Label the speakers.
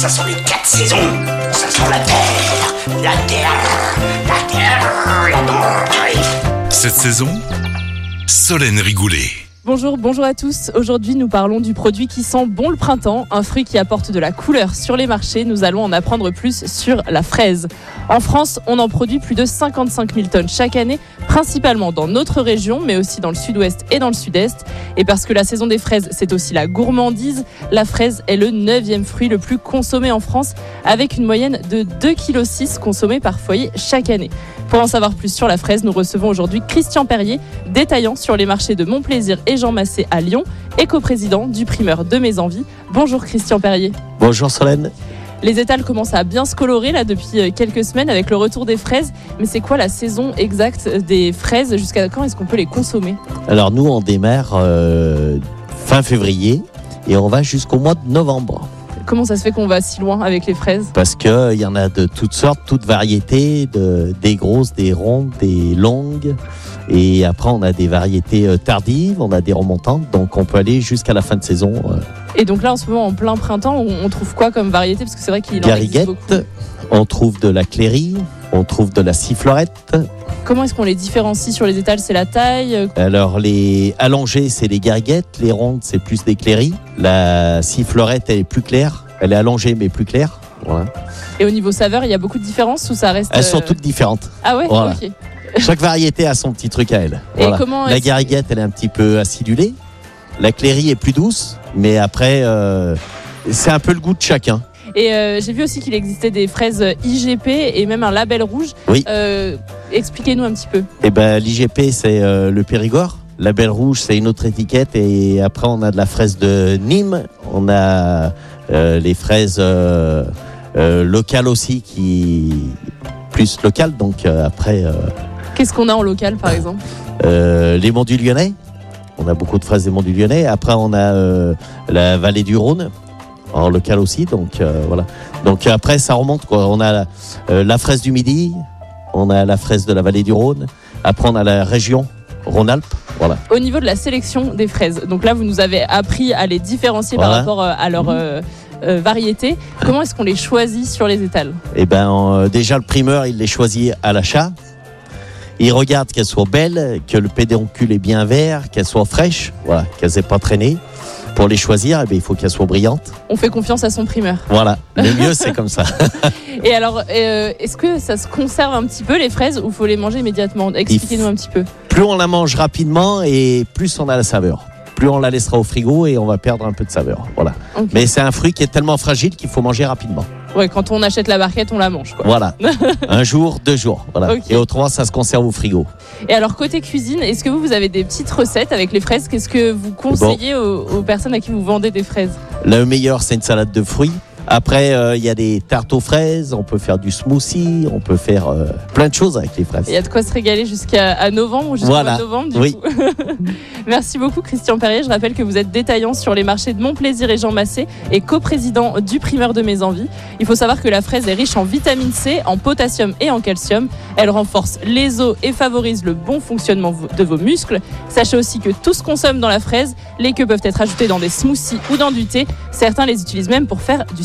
Speaker 1: Ça sont les quatre saisons. Ça sent la terre, la terre, la terre, la terre.
Speaker 2: Cette saison, Solène Rigoulet.
Speaker 3: Bonjour, bonjour à tous. Aujourd'hui, nous parlons du produit qui sent bon le printemps, un fruit qui apporte de la couleur sur les marchés. Nous allons en apprendre plus sur la fraise. En France, on en produit plus de 55 000 tonnes chaque année, principalement dans notre région, mais aussi dans le sud-ouest et dans le sud-est. Et parce que la saison des fraises, c'est aussi la gourmandise, la fraise est le neuvième fruit le plus consommé en France, avec une moyenne de 2,6 kg consommés par foyer chaque année. Pour en savoir plus sur la fraise, nous recevons aujourd'hui Christian Perrier, détaillant sur les marchés de Montplaisir et Jean Massé à Lyon, et coprésident du primeur de Mes Envies. Bonjour Christian Perrier.
Speaker 4: Bonjour Solène.
Speaker 3: Les étals commencent à bien se colorer là depuis euh, quelques semaines avec le retour des fraises. Mais c'est quoi la saison exacte des fraises? Jusqu'à quand est-ce qu'on peut les consommer?
Speaker 4: Alors nous, on démarre euh, fin février et on va jusqu'au mois de novembre.
Speaker 3: Comment ça se fait qu'on va si loin avec les fraises
Speaker 4: Parce qu'il y en a de toutes sortes, toutes variétés, de, des grosses, des rondes, des longues. Et après, on a des variétés euh, tardives, on a des remontantes, donc on peut aller jusqu'à la fin de saison. euh,
Speaker 3: Et donc là, en ce moment, en plein printemps, on trouve quoi comme variété? Parce que c'est vrai qu'il en existe beaucoup.
Speaker 4: on trouve de la cléry, on trouve de la sifflorette.
Speaker 3: Comment est-ce qu'on les différencie sur les étals? C'est la taille?
Speaker 4: Alors les allongées, c'est les gariguettes, les rondes, c'est plus des cléries. La sifflorette, elle est plus claire, elle est allongée mais plus claire. Voilà.
Speaker 3: Et au niveau saveur, il y a beaucoup de différences ou ça reste
Speaker 4: Elles sont
Speaker 3: euh,
Speaker 4: toutes différentes.
Speaker 3: Ah ouais?
Speaker 4: Voilà. Chaque variété a son petit truc à elle.
Speaker 3: Et
Speaker 4: Voilà.
Speaker 3: comment
Speaker 4: La gariguette, elle est un petit peu acidulée. La cléry est plus douce, mais après, euh, c'est un peu le goût de chacun.
Speaker 3: Et euh, j'ai vu aussi qu'il existait des fraises IGP et même un label rouge.
Speaker 4: Oui.
Speaker 3: Euh, Expliquez-nous un petit peu.
Speaker 4: Et ben, l'IGP, c'est euh, le Périgord. La belle rouge, c'est une autre étiquette. Et après, on a de la fraise de Nîmes. On a les fraises locales aussi, qui plus locales. Donc après,
Speaker 3: Qu'est-ce qu'on a en local, par exemple?
Speaker 4: Les monts du Lyonnais. On a beaucoup de fraises des monts du Lyonnais. Après, on a la vallée du Rhône en local aussi. Donc euh, voilà. Donc après, ça remonte quoi. On a la, euh, la fraise du Midi. On a la fraise de la vallée du Rhône. Après, on a la région Rhône-Alpes. Voilà.
Speaker 3: Au niveau de la sélection des fraises, donc là, vous nous avez appris à les différencier par rapport euh, à leur euh, euh, variété. Comment est-ce qu'on les choisit sur les étals?
Speaker 4: Et ben euh, déjà le primeur, il les choisit à l'achat. Il regarde qu'elles soient belles, que le pédoncule est bien vert, qu'elles soient fraîches, voilà, qu'elles aient pas traîné. Pour les choisir, eh ben, il faut qu'elles soient brillantes.
Speaker 3: On fait confiance à son primeur.
Speaker 4: Voilà. Le mieux, c'est comme ça.
Speaker 3: Et alors, euh, est-ce que ça se conserve un petit peu les fraises ou faut les manger immédiatement? Expliquez-nous un petit peu.
Speaker 4: Plus on la mange rapidement et plus on a la saveur. Plus on la laissera au frigo et on va perdre un peu de saveur. Voilà. Mais c'est un fruit qui est tellement fragile qu'il faut manger rapidement.
Speaker 3: Ouais, quand on achète la barquette, on la mange. Quoi.
Speaker 4: Voilà. un jour, deux jours. Voilà. Et autrement, ça se conserve au frigo.
Speaker 3: Et alors, côté cuisine, est-ce que vous, vous avez des petites recettes avec les fraises? Qu'est-ce que vous conseillez aux, aux personnes à qui vous vendez des fraises?
Speaker 4: Le meilleur, c'est une salade de fruits. Après, euh, il y a des tartes aux fraises, on peut faire du smoothie, on peut faire euh, plein de choses avec les fraises.
Speaker 3: Il y a de quoi se régaler jusqu'à novembre ou jusqu'au
Speaker 4: Voilà.
Speaker 3: novembre, du
Speaker 4: Oui.
Speaker 3: coup. Merci beaucoup, Christian Perrier. Je rappelle que vous êtes détaillant sur les marchés de Montplaisir et Jean Massé et coprésident du primeur de Mes Envies. Il faut savoir que la fraise est riche en vitamine C, en potassium et en calcium. Elle renforce les os et favorise le bon fonctionnement de vos muscles. Sachez aussi que tout se consomme dans la fraise. Les queues peuvent être ajoutées dans des smoothies ou dans du thé. Certains les utilisent même pour faire du